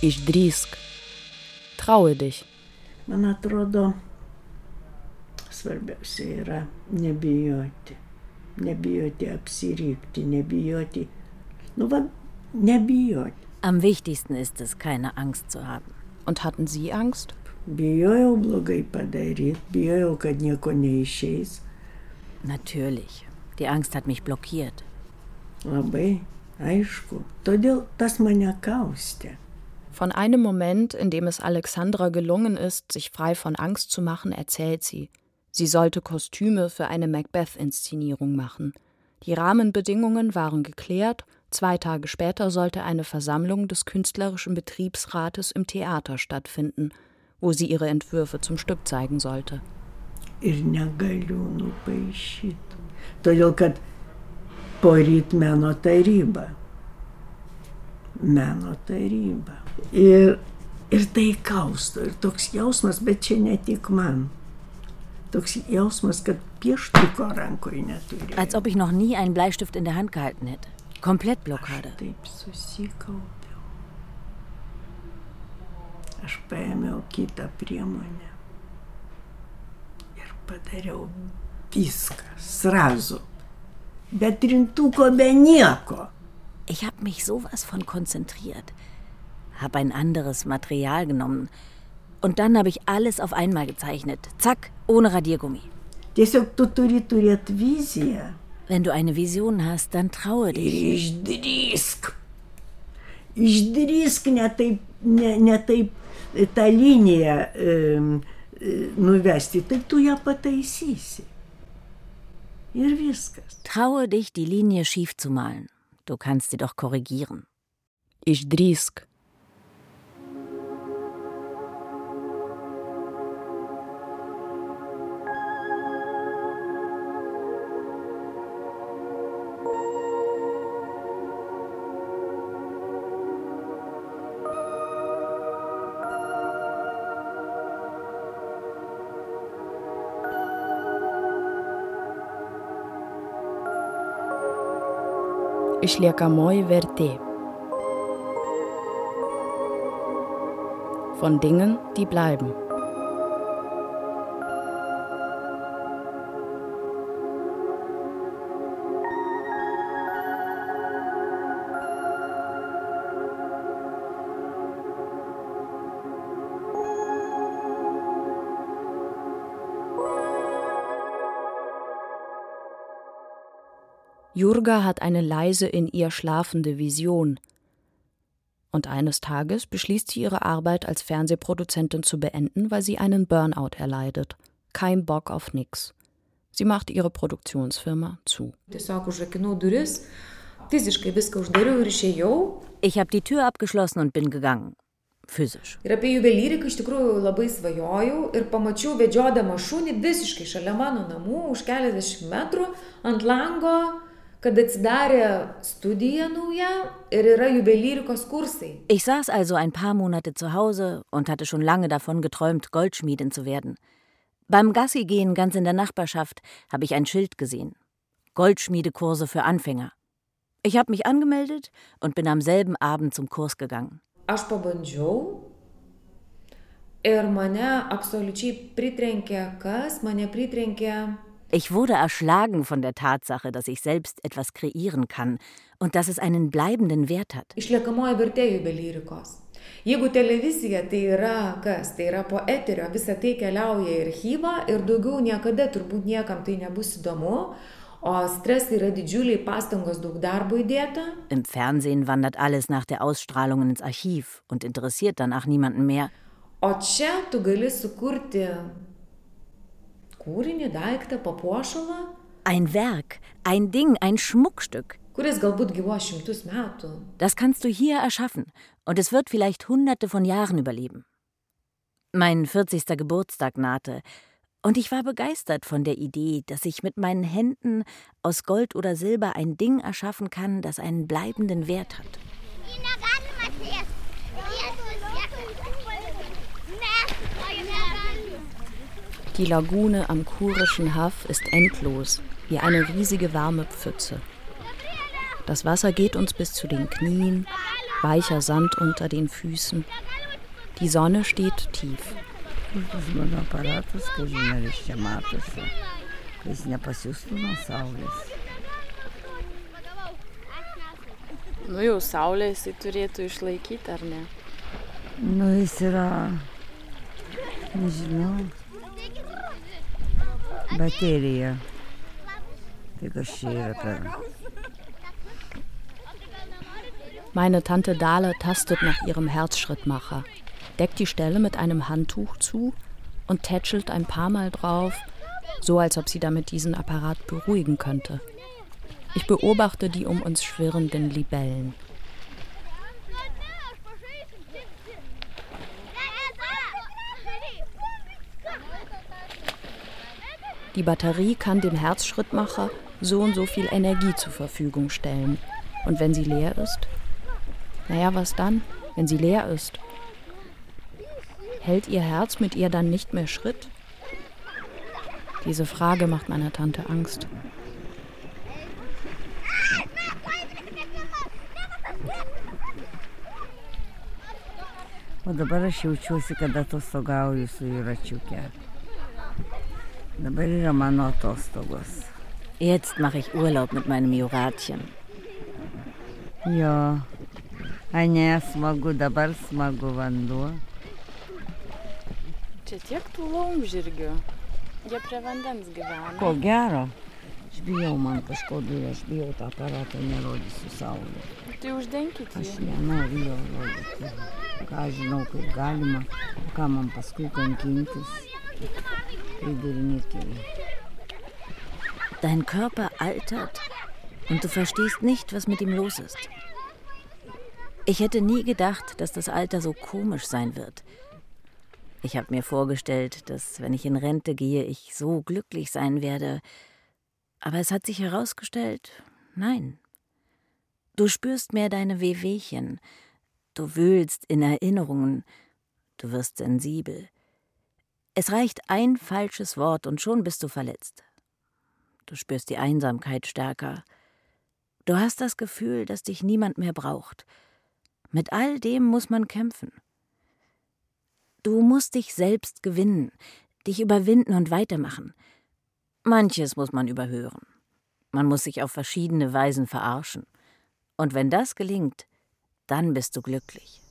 Išdrįsk. Traue dich. Man atrodo, svarbiausia yra nebijoti. Nebijoti apsirikti, nebijoti. Nu, va, nebijoti. Am wichtigsten ist es, keine Angst zu haben. Und hatten Sie Angst? Bijojau blogai padaryti, bijojau, kad nieko neišeis. Natürlich. Die Angst hat mich blockiert. Labai, aišku. Todėl tas mane kaustė. Von einem Moment, in dem es Alexandra gelungen ist, sich frei von Angst zu machen, erzählt sie. Sie sollte Kostüme für eine Macbeth-Inszenierung machen. Die Rahmenbedingungen waren geklärt, zwei Tage später sollte eine Versammlung des künstlerischen Betriebsrates im Theater stattfinden, wo sie ihre Entwürfe zum Stück zeigen sollte. Ir negaliu nupaišyti. Todėl, kad poryt meno taryba. Meno taryba. Ir, ir tai kausto. Ir toks jausmas, bet čia ne tik man. Toks jausmas, kad pieštuko rankoje neturiu. Als ob ich noch nie einen Bleistift in der Hand gehalten hätte. Komplett Blockade. Taip susikaupiau. Aš paėmiau kitą priemonę ir padariau viską, srazu. Be trintuko, be nieko. Ich habe mich sowas von konzentriert. Habe ein anderes Material genommen. Und dann habe ich alles auf einmal gezeichnet. Zack, ohne Radiergummi. Wenn du eine Vision hast, dann traue dich. Išdrįsk ne taip, ne, ne taip tą liniją e, nuvesti, tai tu ją pataisysi. Ir viskas. Traue dich, die Linie schief zu malen. Du kannst sie doch korrigieren. Išdrįsk. Išliekamoji vertė. Von Dingen, die bleiben. Jurga hat eine leise in ihr schlafende Vision. Und eines Tages beschließt sie ihre Arbeit als Fernsehproduzentin zu beenden, weil sie einen Burnout erleidet. Kein Bock auf nix. Sie macht ihre Produktionsfirma zu. Ich habe die Tür abgeschlossen und bin gegangen. Physisch. Ir Ich saß also ein paar Monate zu Hause und hatte schon lange davon geträumt, Goldschmiedin zu werden. Beim Gassi-Gehen ganz in der Nachbarschaft habe ich ein Schild gesehen. Goldschmiedekurse für Anfänger. Ich habe mich angemeldet und bin am selben Abend zum Kurs gegangen. Aš pabandžiau ir mane absoliučiai pritrenkė kas? Mane pritrenkė ich wurde erschlagen von der Tatsache, dass ich selbst etwas kreieren kann und dass es einen bleibenden Wert hat. Išliekamoji. Jeigu televizija tai yra kas, tai yra po eterio, visa tai keliauja į archyvą ir daugiau niekada turbūt niekam tai nebus įdomu. Im Fernsehen wandert alles nach der Ausstrahlung ins Archiv und interessiert danach niemanden mehr. O čia tu gali sukurti kūrinį, daiktą, papuošalą. Ein Werk, ein Ding, ein Schmuckstück. Das kannst du hier erschaffen und es wird vielleicht hunderte von Jahren überleben. Mein 40. Geburtstag nahte und ich war begeistert von der Idee, dass ich mit meinen Händen aus Gold oder Silber ein Ding erschaffen kann, das einen bleibenden Wert hat. Die Lagune am kurischen Haff ist endlos, wie eine riesige warme Pfütze. Das Wasser geht uns bis zu den Knien, weicher Sand unter den Füßen. Die Sonne steht tief. Nu jau saulė jisai turėtų išlaikyti, ar ne? Nu jis yra, nežinau, Čia yra per. Meine Tante Dahle tastet nach ihrem Herzschrittmacher, deckt die Stelle mit einem Handtuch zu und tätschelt ein paar Mal drauf, so als ob sie damit diesen Apparat beruhigen könnte. Ich beobachte die um uns schwirrenden Libellen. Die Batterie kann dem Herzschrittmacher so und so viel Energie zur Verfügung stellen. Und wenn sie leer ist? Naja, was dann, wenn sie leer ist? Hält ihr Herz mit ihr dann nicht mehr Schritt? Diese Frage macht meiner Tante Angst. O dabar aš jaučiuosi, kad atostogauju su įračiukė. Dabar yra mano atostogos. Jetzt mache ich Urlaub mit meinem Juratchen. Jo, Ane, smagu, dabar smagu vanduo. Čia tiek tų laumžirgių. Jie prie vandens gyvena. Ko gero. Aš bijau, man kažko duja, aš bijau tą aparatą nerodysiu saulė. Tai uždenkit jį. Aš nenoriu jo rodyti. Ką žinau, kaip galima, ką man paskui kankintis. Dein Körper altert und du verstehst nicht, was mit ihm los ist. Ich hätte nie gedacht, dass das Alter so komisch sein wird. Ich habe mir vorgestellt, dass, wenn ich in Rente gehe, ich so glücklich sein werde. Aber es hat sich herausgestellt, nein. Du spürst mehr deine Wehwehchen. Du wühlst in Erinnerungen. Du wirst sensibel. Es reicht ein falsches Wort und schon bist du verletzt. Du spürst die Einsamkeit stärker. Du hast das Gefühl, dass dich niemand mehr braucht. Mit all dem muss man kämpfen. Du musst dich selbst gewinnen, dich überwinden und weitermachen. Manches muss man überhören. Man muss sich auf verschiedene Weisen verarschen. Und wenn das gelingt, dann bist du glücklich.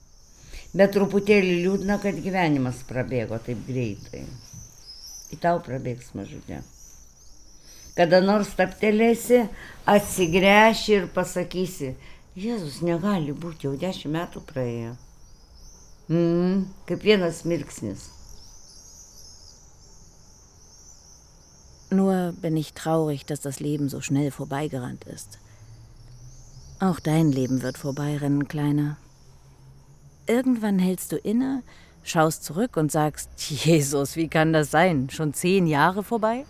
Bet truputėlį liūdna, kad gyvenimas prabėgo taip greitai. Į tau prabėgs mažutė. Kada nors taptelėsi, atsigręši ir pasakysi, Jėzus negali būti, jau dešimt metų praėjo. Mm, kaip vienas mirksnis. Nur bin ich traurig, dass das Leben so schnell vorbeigerannt ist. Auch dein Leben wird vorbeirennen, Kleiner. Irgendwann hältst du inne, schaust zurück und sagst, Jesus, wie kann das sein? Schon zehn Jahre vorbei?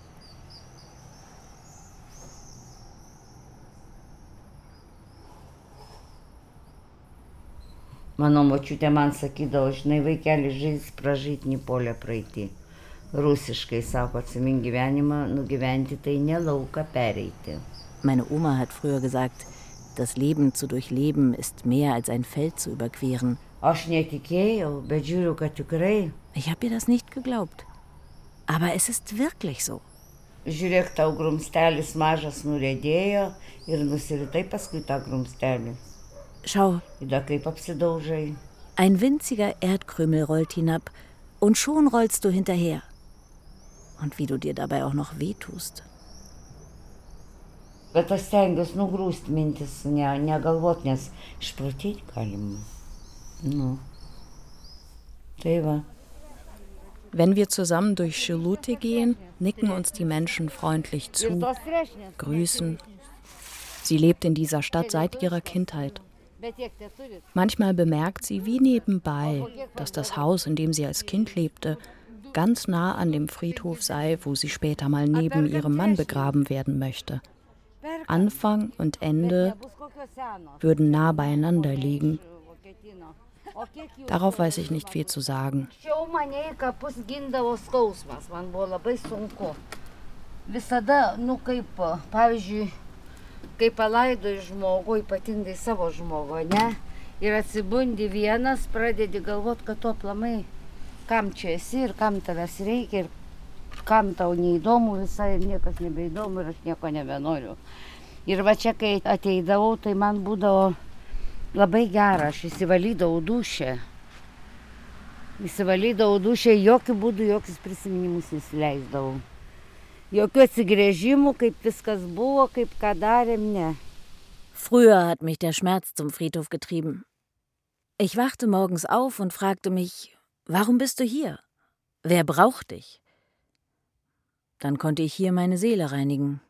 Mano močiutė man sakydavo, žinai, vaikeli žais pražytinį polę praeitį. Rusiškai sako, atsimink gyvenimą, nugyventi tai ne lauką pereiti. Meine Oma hat früher gesagt, das Leben zu durchleben ist mehr als ein Feld zu überqueren. Aš netikėjau, bet žiūriu, kad tikrai. Ich habe ihr das nicht geglaubt. Aber es ist wirklich so. Žiūrėk, tau grumstelis mažas nurėdėjo ir nusiritai paskui tą grumstelį. Schau, Ida kaip apsidaužai. ein winziger Erdkrümel rollt hinab und schon rollst du hinterher. Und wie du dir dabei auch noch wehtust. Bet aš stengiuosi nugrūsti mintis, ne, negalvot, nes išprotėti galima. Wenn wir zusammen durch Chilute gehen, nicken uns die Menschen freundlich zu, grüßen. Sie lebt in dieser Stadt seit ihrer Kindheit. Manchmal bemerkt sie wie nebenbei, dass das Haus, in dem sie als Kind lebte, ganz nah an dem Friedhof sei, wo sie später mal neben ihrem Mann begraben werden möchte. Anfang und Ende würden nah beieinander liegen. Darauf weiß ich nicht viel zu sagen. Visada, nu kaip, pavyzdžiui, kai palaidoji žmogų, ypatingai savo žmogų, ne? Ir atsibundi vienas, pradedi galvot, kad tu aplamai, kam čia esi ir kam tavęs reikia ir kam tau neįdomu visai ir niekas nebeįdomu ir aš nieko nebenoriu. Ir va čia, kai ateidavau, tai man būdavo labai gera, aš įsivalydavau dušę. Įsivalydavau dušę, jokių būdų, jokius prisiminimus nesileisdavau. Jokių atsigrėžimų, kaip viskas buvo, kaip ką darėm, ne. Früher hat mich der Schmerz zum Friedhof getrieben. Ich wachte morgens auf und fragte mich, warum bist du hier? Wer braucht dich? Dann konnte ich hier meine Seele reinigen.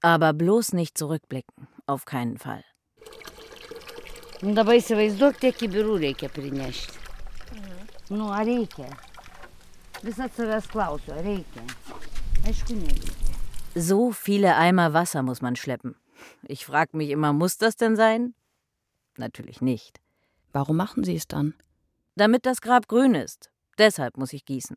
Aber bloß nicht zurückblicken, auf keinen Fall. Nu, dabar įsivaizduok, tiek kibirų reikia prinešti. Nu, ar reikia? Visat savęs klausiu, ar reikia? Aišku, nereikia. So viele Eimer Wasser muss man schleppen. Ich frage mich immer, muss das denn sein? Natürlich nicht. Warum machen Sie es dann? Damit das Grab grün ist. Deshalb muss ich gießen.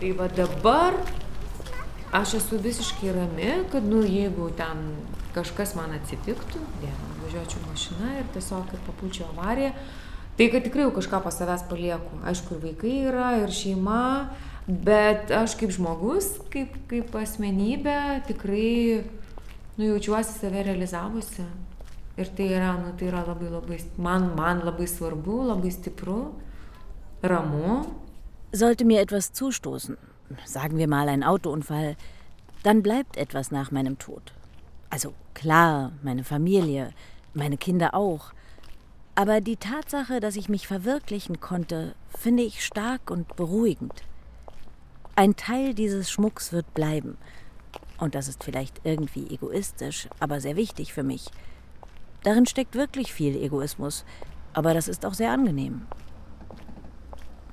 Tai va dabar aš esu visiškai rami, kad, nu, jeigu ten kažkas man atsitiktų, vėl važiuočiau mašina ir tiesiog kaip papulčiau avariją, tai kad tikrai jau kažką pas savęs palieku. Aišku, ir vaikai yra, ir šeima, bet aš kaip žmogus, kaip, kaip asmenybė tikrai, nu, jaučiuosi save realizavusi. Ir tai yra, nu, tai yra labai labai, man, man labai svarbu, labai stipru, ramu, Sollte mir etwas zustoßen, sagen wir mal ein Autounfall, dann bleibt etwas nach meinem Tod. Also klar, meine Familie, meine Kinder auch. Aber die Tatsache, dass ich mich verwirklichen konnte, finde ich stark und beruhigend. Ein Teil dieses Schmucks wird bleiben. Und das ist vielleicht irgendwie egoistisch, aber sehr wichtig für mich. Darin steckt wirklich viel Egoismus, aber das ist auch sehr angenehm.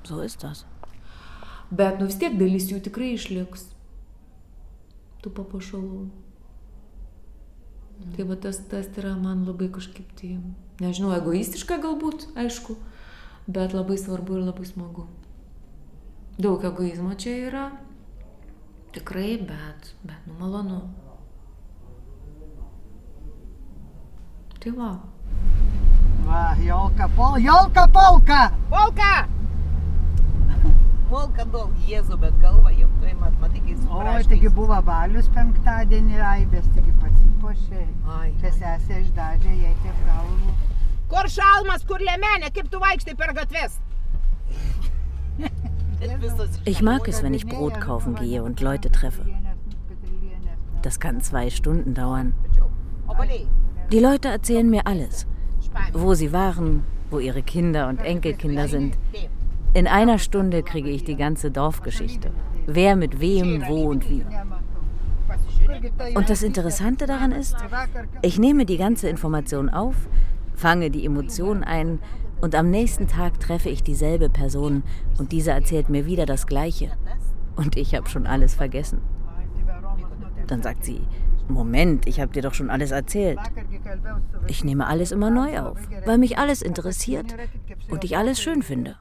So ist das. Bet nu vis tiek dalis jų tikrai išliks. Tų papuošalų. Tai va tas, tas yra man labai kažkaip tai, nežinau, egoistiška galbūt, aišku, bet labai svarbu ir labai smagu. Daug egoizmo čia yra, tikrai, bet, bet, nu malonu. Tai va. Va, Jolka Pol, Jolka Polka! Volka! Volka daug, Jėzu, bet galva jau tu mat, matai, kai O, taigi buvo balius penktadienį, Aibės, taigi pasipošė. Ai, Čia sesė išdažė, jai tiek galvų. Kur šalmas, kur lemenė, kaip tu vaikštai per gatves? Ich mag es, wenn ich Brot kaufen gehe und Leute treffe. Das kann zwei Stunden dauern. Die Leute erzählen mir alles. Wo sie waren, wo ihre Kinder und Enkelkinder sind. In einer Stunde kriege ich die ganze Dorfgeschichte. Wer mit wem, wo und wie. Und das Interessante daran ist, ich nehme die ganze Information auf, fange die Emotionen ein und am nächsten Tag treffe ich dieselbe Person und diese erzählt mir wieder das Gleiche. Und ich habe schon alles vergessen. Dann sagt sie, Moment, ich habe dir doch schon alles erzählt. Ich nehme alles immer neu auf, weil mich alles interessiert und ich alles schön finde.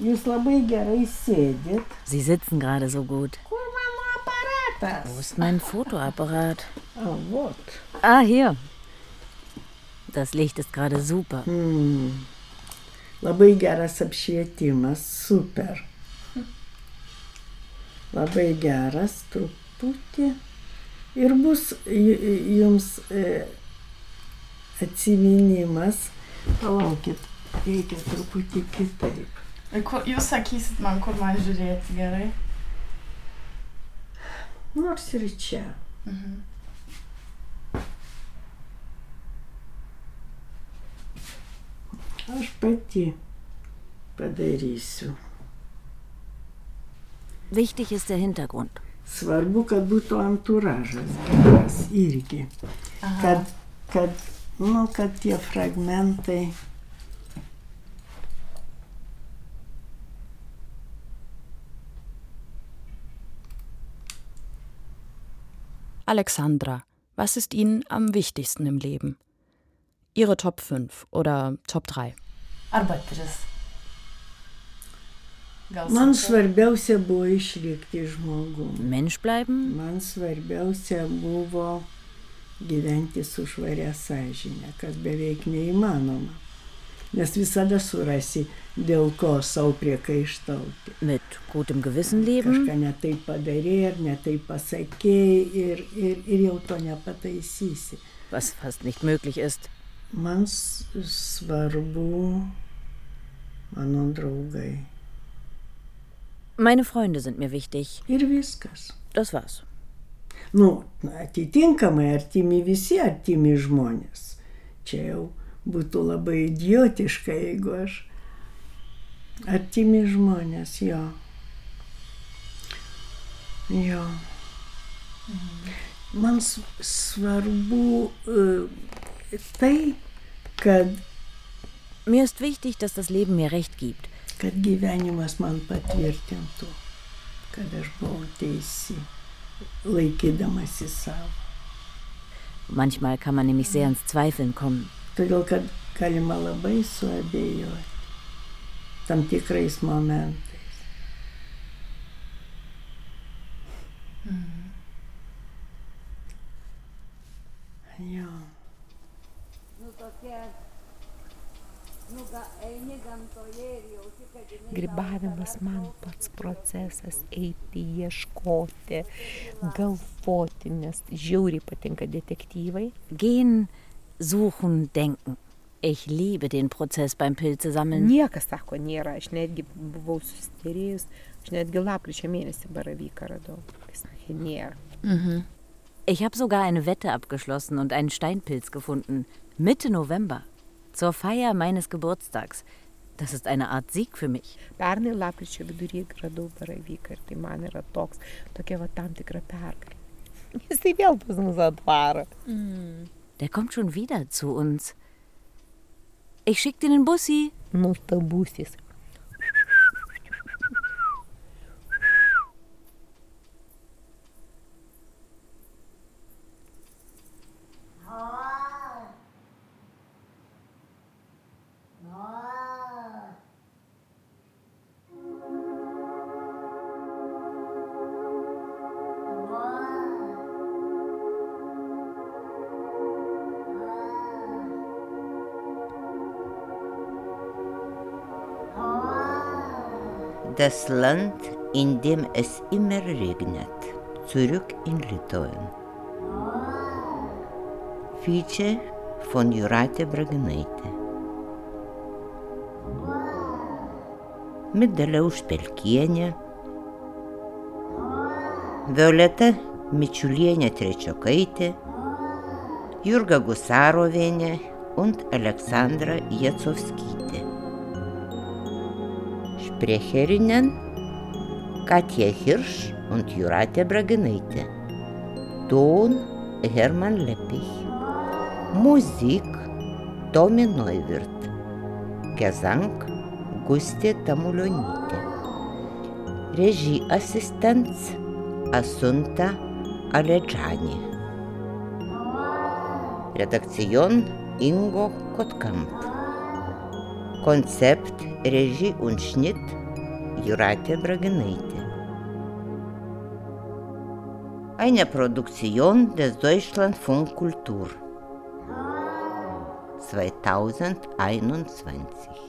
Jūs labai gerai sėdit. Sie sitzen gerade so gut. Wo ist mein Fotoapparat? A, vot. Ah, hier. Das Licht ist gerade super. Mm. Labai geras apšvietimas, super. Labai geras, truputį. Ir bus ju- jums e, atsiminimas. Palaukit, reikia truputį kitaip. Kur, jūs sakysit man, kur man žiūrėti gerai? Nors ir čia. Mhm. Aš pati padarysiu. Wichtig ist der Hintergrund. Svarbu, kad būtų anturažas geras irgi. Kad, kad, nu, kad tie fragmentai. Alexandra, was ist Ihnen am wichtigsten im Leben? Ihre Top 5 oder Top 3? Arba tris. Gal Man sunku? svarbiausia buvo išlikti žmogum. Mensch bleiben? Man svarbiausia buvo gyventi su švaria sąžinė, kas beveik neįmanoma. Nes visada surasi, dėl ko savo priekaištauti. Mit gutem Gewissen leben? Kažką netai padarė ar netai pasakėjai ir, ir, ir jau to nepataisysi. Was fast nicht möglich ist. Man svarbu mano draugai. Meine Freunde sind mir wichtig. Ir viskas. Das war's. Nu, atitinkamai artimi visi artimi žmonės. Čia jau būtų labai idiotiška, jeigu aš. Artimi žmonės, jo. Jo. Man svarbu e, tai, kad, Mir ist wichtig, dass das Leben mir recht gibt. kad gyvenimas man patvirtintų, kad aš buvau teisi, laikydamasi savo. Manchmal kann man nämlich sehr ins Zweifeln kommen. Todėl, kad galima labai suabejoti tam tikrais momentais. Jo. Grybavimas man pats procesas eiti, ieškoti, galvoti, nes žiauriai patinka detektyvai. Gehen, suchen, denken. Ich liebe den Prozess beim Pilze sammeln. Niekas sako nėra, aš netgi buvau susisterėjus, aš netgi lapkričio mėnesį baravyką radau. Sakė, nėra. Ich habe sogar eine Wette abgeschlossen und einen Steinpilz gefunden. Mitte November. Zur Feier meines Geburtstags. Das ist eine Art Sieg für mich. Pernai lapkričio vidury radau baravyką ir tai man yra toks, tokia va tam tikra pergalė. Jis tai vėl pas mus atvaro. Der kommt schon wieder zu uns. Ich schick dir den Bussi. Nustabusis. Das Land, in dem es immer regnet. Zurück in Litauen. Feature von Jūratė Braginaitė. Mit Dalia Užpelkienė, Violeta Mičiulienė Trečiokaitė, Jurga Gusarovienė und Alexandra Jacovskytė. Sprecherinnen Katja Hirsch und Jurate Braginaitė. Ton Hermann Leppich. Musik Tomi Neuwirth. Gesang Gustė Tamulionytė. Regieassistenz Asunta Aledžani. Redaktion Ingo Kotkamp. Konzept, Regie und Schnitt Jurate Braginaitė. Eine Produktion des Deutschlandfunk Kultur 2021.